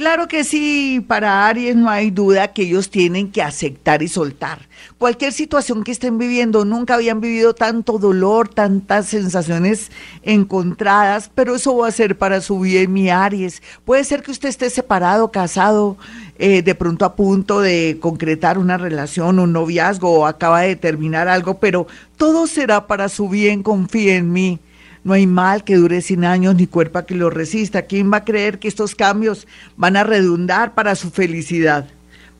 Claro que sí, para Aries no hay duda que ellos tienen que aceptar y soltar. Cualquier situación que estén viviendo, nunca habían vivido tanto dolor, tantas sensaciones encontradas, pero eso va a ser para su bien, mi Aries. Puede ser que usted esté separado, casado, eh, de pronto a punto de concretar una relación, un noviazgo o acaba de terminar algo, pero todo será para su bien, confíe en mí. No hay mal que dure 100 años ni cuerpo que lo resista. ¿Quién va a creer que estos cambios van a redundar para su felicidad?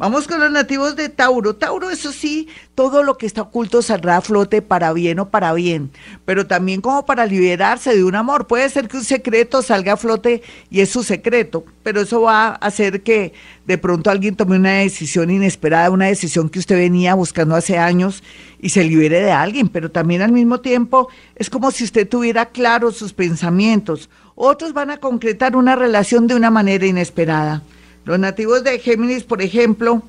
Vamos con los nativos de Tauro. Tauro, eso sí, todo lo que está oculto saldrá a flote para bien o para bien, pero también como para liberarse de un amor. Puede ser que un secreto salga a flote y es su secreto, pero eso va a hacer que de pronto alguien tome una decisión inesperada, una decisión que usted venía buscando hace años y se libere de alguien, pero también al mismo tiempo es como si usted tuviera claros sus pensamientos. Otros van a concretar una relación de una manera inesperada. Los nativos de Géminis, por ejemplo,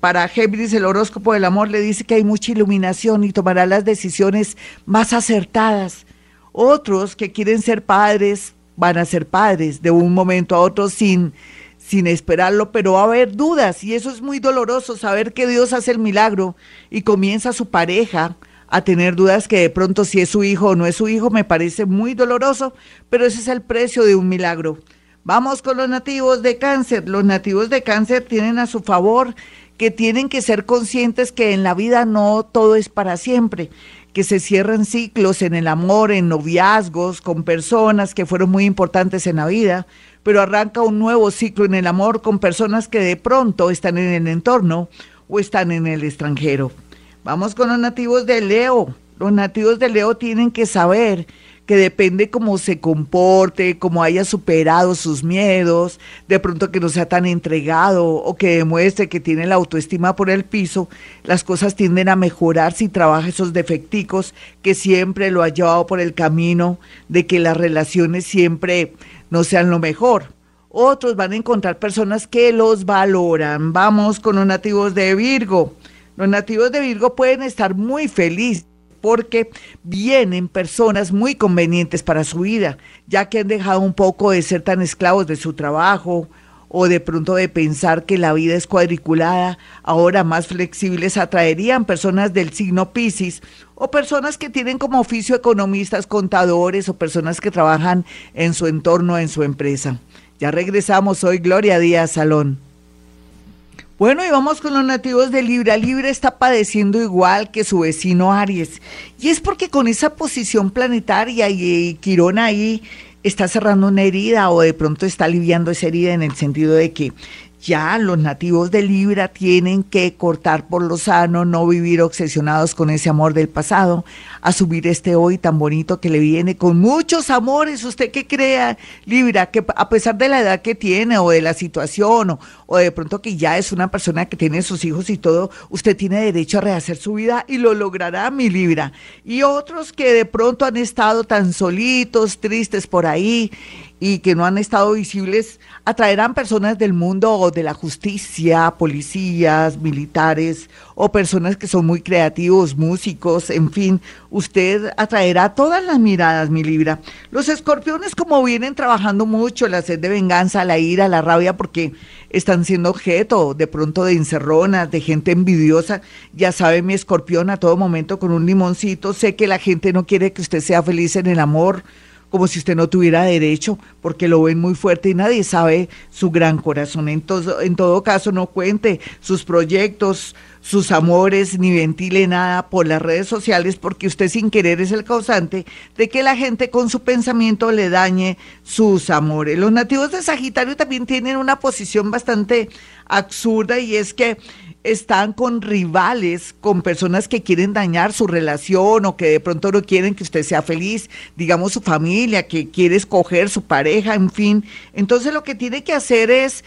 para Géminis el horóscopo del amor le dice que hay mucha iluminación y tomará las decisiones más acertadas. Otros que quieren ser padres van a ser padres de un momento a otro sin, sin esperarlo, pero va a haber dudas y eso es muy doloroso, saber que Dios hace el milagro y comienza su pareja a tener dudas que de pronto si es su hijo o no es su hijo, me parece muy doloroso, pero ese es el precio de un milagro. Vamos con los nativos de cáncer. Los nativos de cáncer tienen a su favor que tienen que ser conscientes que en la vida no todo es para siempre, que se cierran ciclos en el amor, en noviazgos, con personas que fueron muy importantes en la vida, pero arranca un nuevo ciclo en el amor con personas que de pronto están en el entorno o están en el extranjero. Vamos con los nativos de Leo. Los nativos de Leo tienen que saber que depende cómo se comporte, cómo haya superado sus miedos, de pronto que no sea tan entregado o que demuestre que tiene la autoestima por el piso, las cosas tienden a mejorar si trabaja esos defecticos que siempre lo ha llevado por el camino de que las relaciones siempre no sean lo mejor. Otros van a encontrar personas que los valoran. Vamos con los nativos de Virgo. Los nativos de Virgo pueden estar muy felices porque vienen personas muy convenientes para su vida, ya que han dejado un poco de ser tan esclavos de su trabajo o de pronto de pensar que la vida es cuadriculada, ahora más flexibles atraerían personas del signo Pisces o personas que tienen como oficio economistas, contadores o personas que trabajan en su entorno, en su empresa. Ya regresamos hoy, Gloria Díaz Salón. Bueno, y vamos con los nativos de Libra. Libra está padeciendo igual que su vecino Aries. Y es porque con esa posición planetaria y, Quirón ahí está cerrando una herida o de pronto está aliviando esa herida en el sentido de que ya los nativos de Libra tienen que cortar por lo sano, no vivir obsesionados con ese amor del pasado, asumir este hoy tan bonito que le viene con muchos amores. ¿Usted qué crea, Libra? Que a pesar de la edad que tiene o de la situación o, o de pronto que ya es una persona que tiene sus hijos y todo, usted tiene derecho a rehacer su vida y lo logrará, mi Libra. Y otros que de pronto han estado tan solitos, tristes por ahí y que no han estado visibles, atraerán personas del mundo o de la justicia, policías, militares o personas que son muy creativos, músicos, en fin, usted atraerá todas las miradas, mi Libra. Los escorpiones como vienen trabajando mucho, la sed de venganza, la ira, la rabia, porque están siendo objeto de pronto de encerronas, de gente envidiosa, ya sabe mi escorpión a todo momento con un limoncito, sé que la gente no quiere que usted sea feliz en el amor, como si usted no tuviera derecho, porque lo ven muy fuerte y nadie sabe su gran corazón. En en todo caso, no cuente sus proyectos, sus amores, ni ventile nada por las redes sociales, porque usted sin querer es el causante de que la gente con su pensamiento le dañe sus amores. Los nativos de Sagitario también tienen una posición bastante absurda y es que están con rivales, con personas que quieren dañar su relación o que de pronto no quieren que usted sea feliz, digamos su familia, que quiere escoger su pareja, en fin. Entonces lo que tiene que hacer es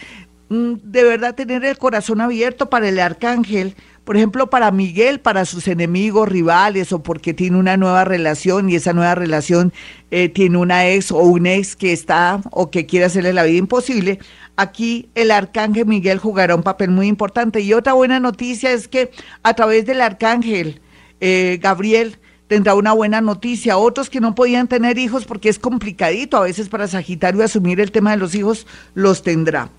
mm, de verdad tener el corazón abierto para el arcángel, por ejemplo, para Miguel, para sus enemigos, rivales, o porque tiene una nueva relación y esa nueva relación eh, tiene una ex o un ex que está o que quiere hacerle la vida imposible, aquí el arcángel Miguel jugará un papel muy importante. Y otra buena noticia es que a través del arcángel eh, Gabriel tendrá una buena noticia. Otros que no podían tener hijos porque es complicadito a veces para Sagitario asumir el tema de los hijos, los tendrá.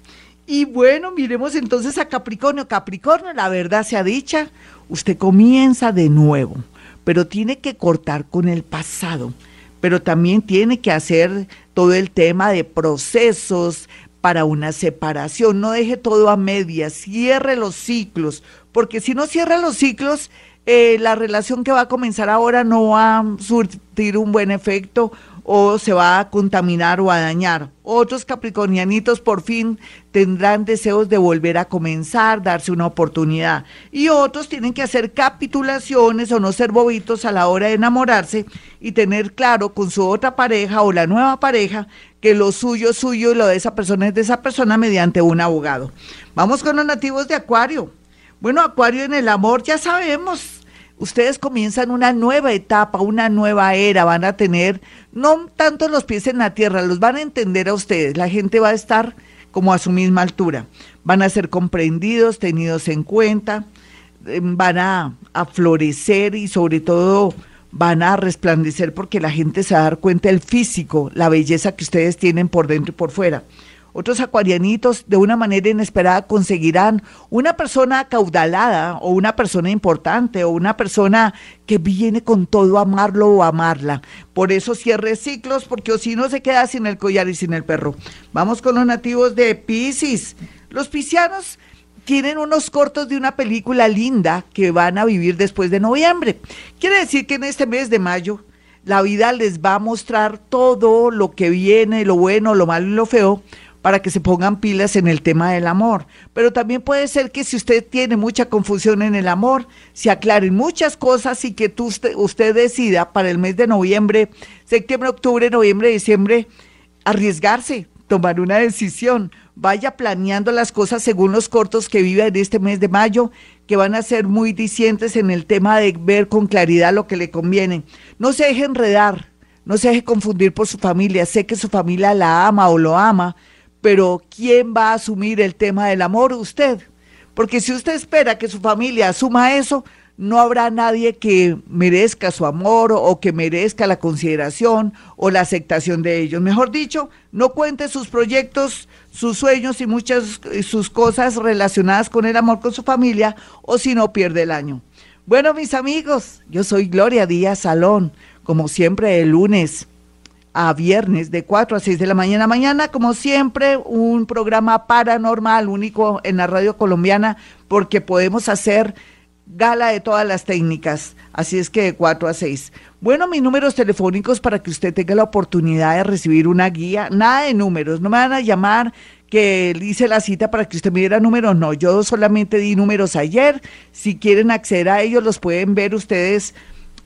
Y bueno, miremos entonces a Capricornio. Capricornio, la verdad sea dicha, usted comienza de nuevo, pero tiene que cortar con el pasado, pero también tiene que hacer todo el tema de procesos para una separación. No deje todo a medias, cierre los ciclos, porque si no cierra los ciclos, eh, la relación que va a comenzar ahora no va a surtir un buen efecto o se va a contaminar o a dañar. Otros capricornianitos por fin tendrán deseos de volver a comenzar, darse una oportunidad. Y otros tienen que hacer capitulaciones o no ser bobitos a la hora de enamorarse y tener claro con su otra pareja o la nueva pareja que lo suyo es suyo y lo de esa persona es de esa persona mediante un abogado. Vamos con los nativos de Acuario. Bueno, Acuario en el amor ya sabemos ustedes comienzan una nueva etapa, una nueva era, van a tener no tanto los pies en la tierra, los van a entender a ustedes, la gente va a estar como a su misma altura, van a ser comprendidos, tenidos en cuenta, em, van a, a florecer y sobre todo van a resplandecer porque la gente se va a dar cuenta del físico, la belleza que ustedes tienen por dentro y por fuera. Otros acuarianitos de una manera inesperada conseguirán una persona acaudalada o una persona importante o una persona que viene con todo a amarlo o amarla. Por eso cierre ciclos porque si no se queda sin el collar y sin el perro. Vamos con los nativos de Pisces. Los piscianos tienen unos cortos de una película linda que van a vivir después de noviembre. Quiere decir que en este mes de mayo la vida les va a mostrar todo lo que viene, lo bueno, lo malo y lo feo, para que se pongan pilas en el tema del amor. Pero también puede ser que si usted tiene mucha confusión en el amor, se aclaren muchas cosas y que tú, usted, usted decida para el mes de noviembre, septiembre, octubre, noviembre, diciembre, arriesgarse, tomar una decisión. Vaya planeando las cosas según los cortos que vive en este mes de mayo, que van a ser muy dicientes en el tema de ver con claridad lo que le conviene. No se deje enredar, no se deje confundir por su familia. Sé que su familia la ama o lo ama, pero ¿quién va a asumir el tema del amor? Usted. Porque si usted espera que su familia asuma eso, no habrá nadie que merezca su amor o que merezca la consideración o la aceptación de ellos. Mejor dicho, no cuente sus proyectos, sus sueños y muchas sus cosas relacionadas con el amor con su familia o si no pierde el año. Bueno, mis amigos, yo soy Gloria Díaz Salón, como siempre el lunes a viernes de 4 a 6 de la mañana. Mañana, como siempre, un programa paranormal único en la radio colombiana porque podemos hacer gala de todas las técnicas. Así es que de 4 a 6. Bueno, mis números telefónicos para que usted tenga la oportunidad de recibir una guía. Nada de números, no me van a llamar que hice la cita para que usted me diera números. No, yo solamente di números ayer. Si quieren acceder a ellos, los pueden ver ustedes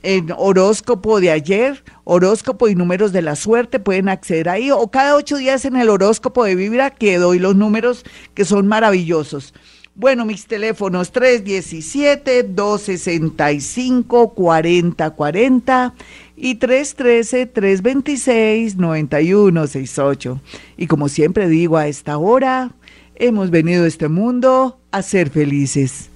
en horóscopo de ayer, horóscopo y números de la suerte, pueden acceder ahí, o cada ocho días en el horóscopo de Vibra, que doy los números que son maravillosos. Bueno, mis teléfonos 317-265-4040 y 313-326-9168. Y como siempre digo a esta hora, hemos venido a este mundo a ser felices.